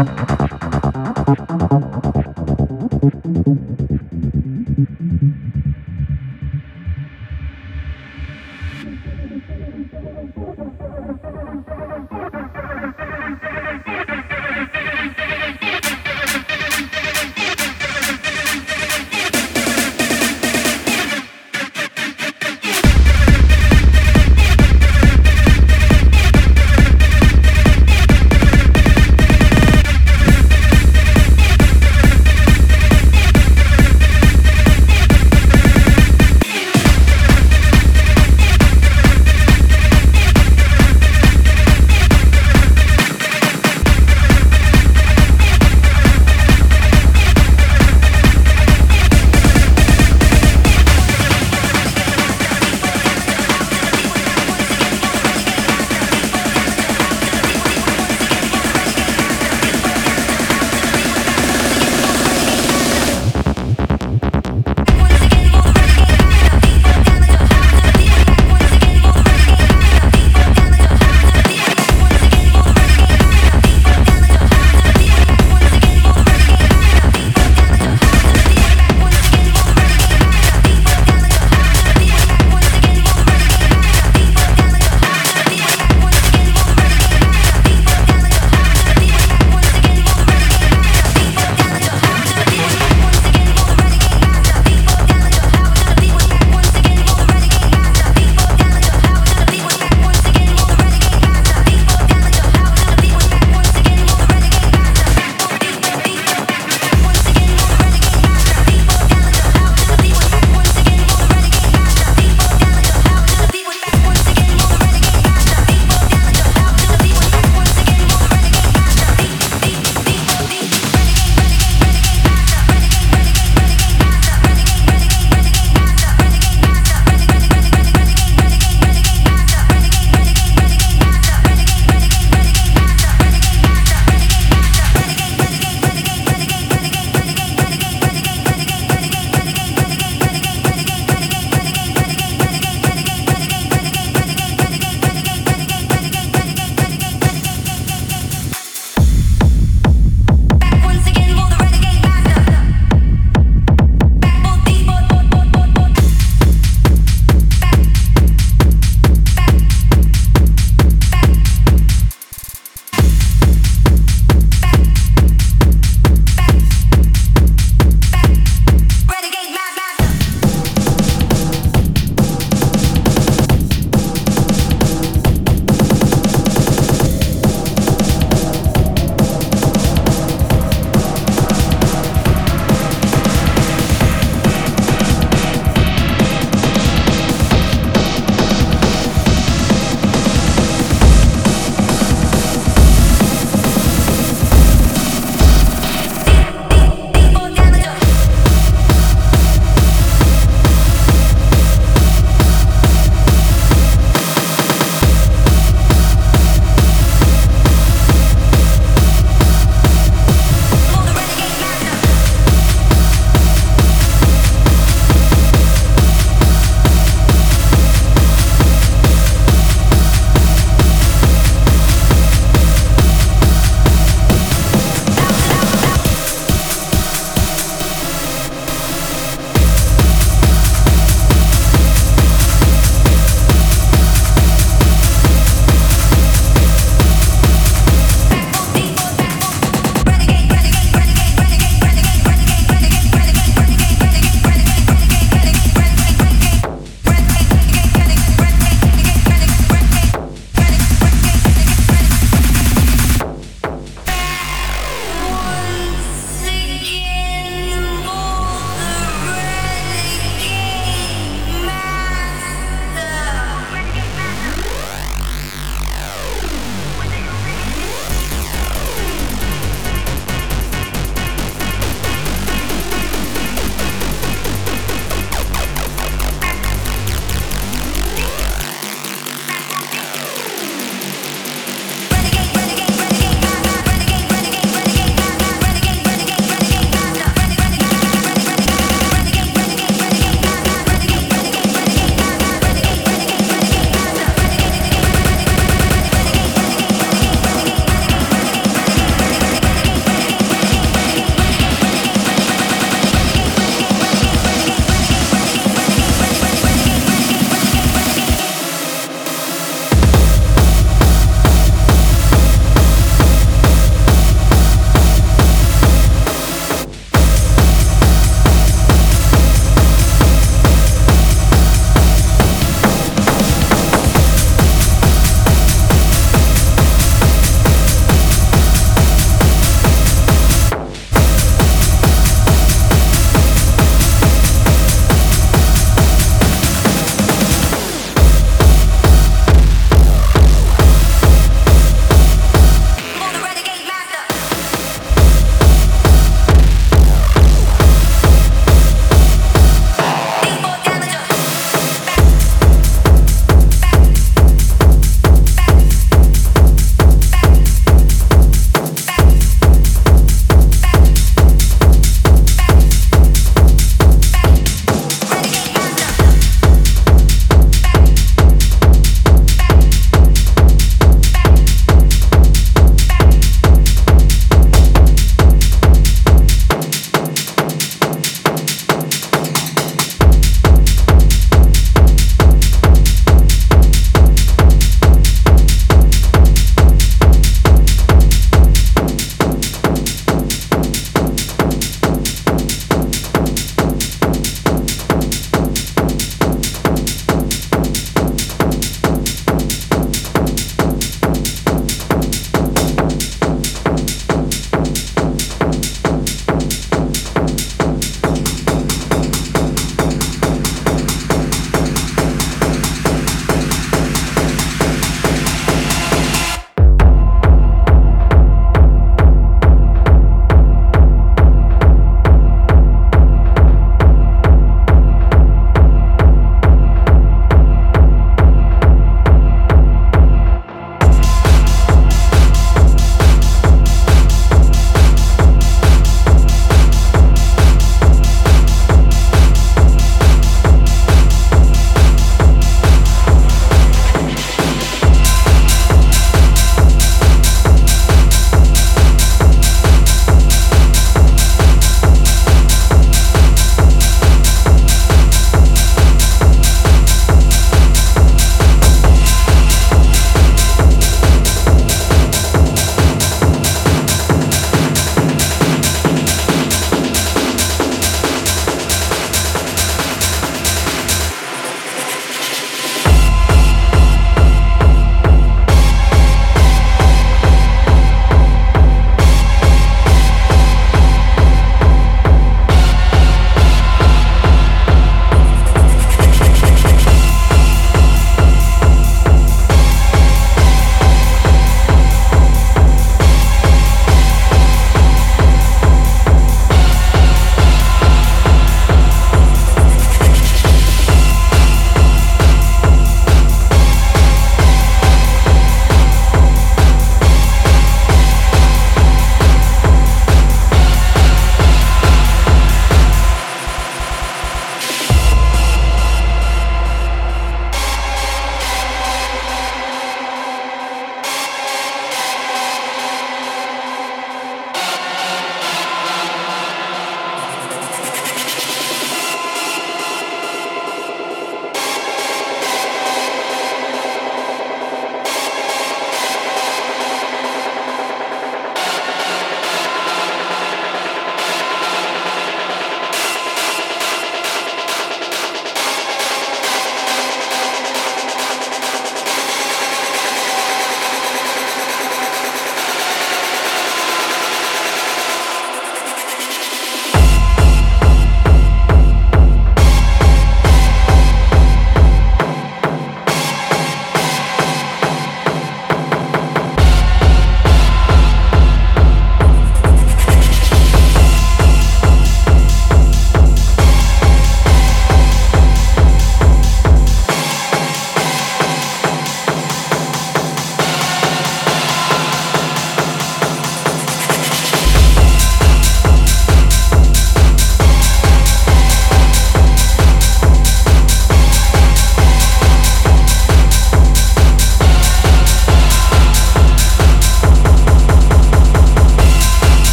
Ha ha ha.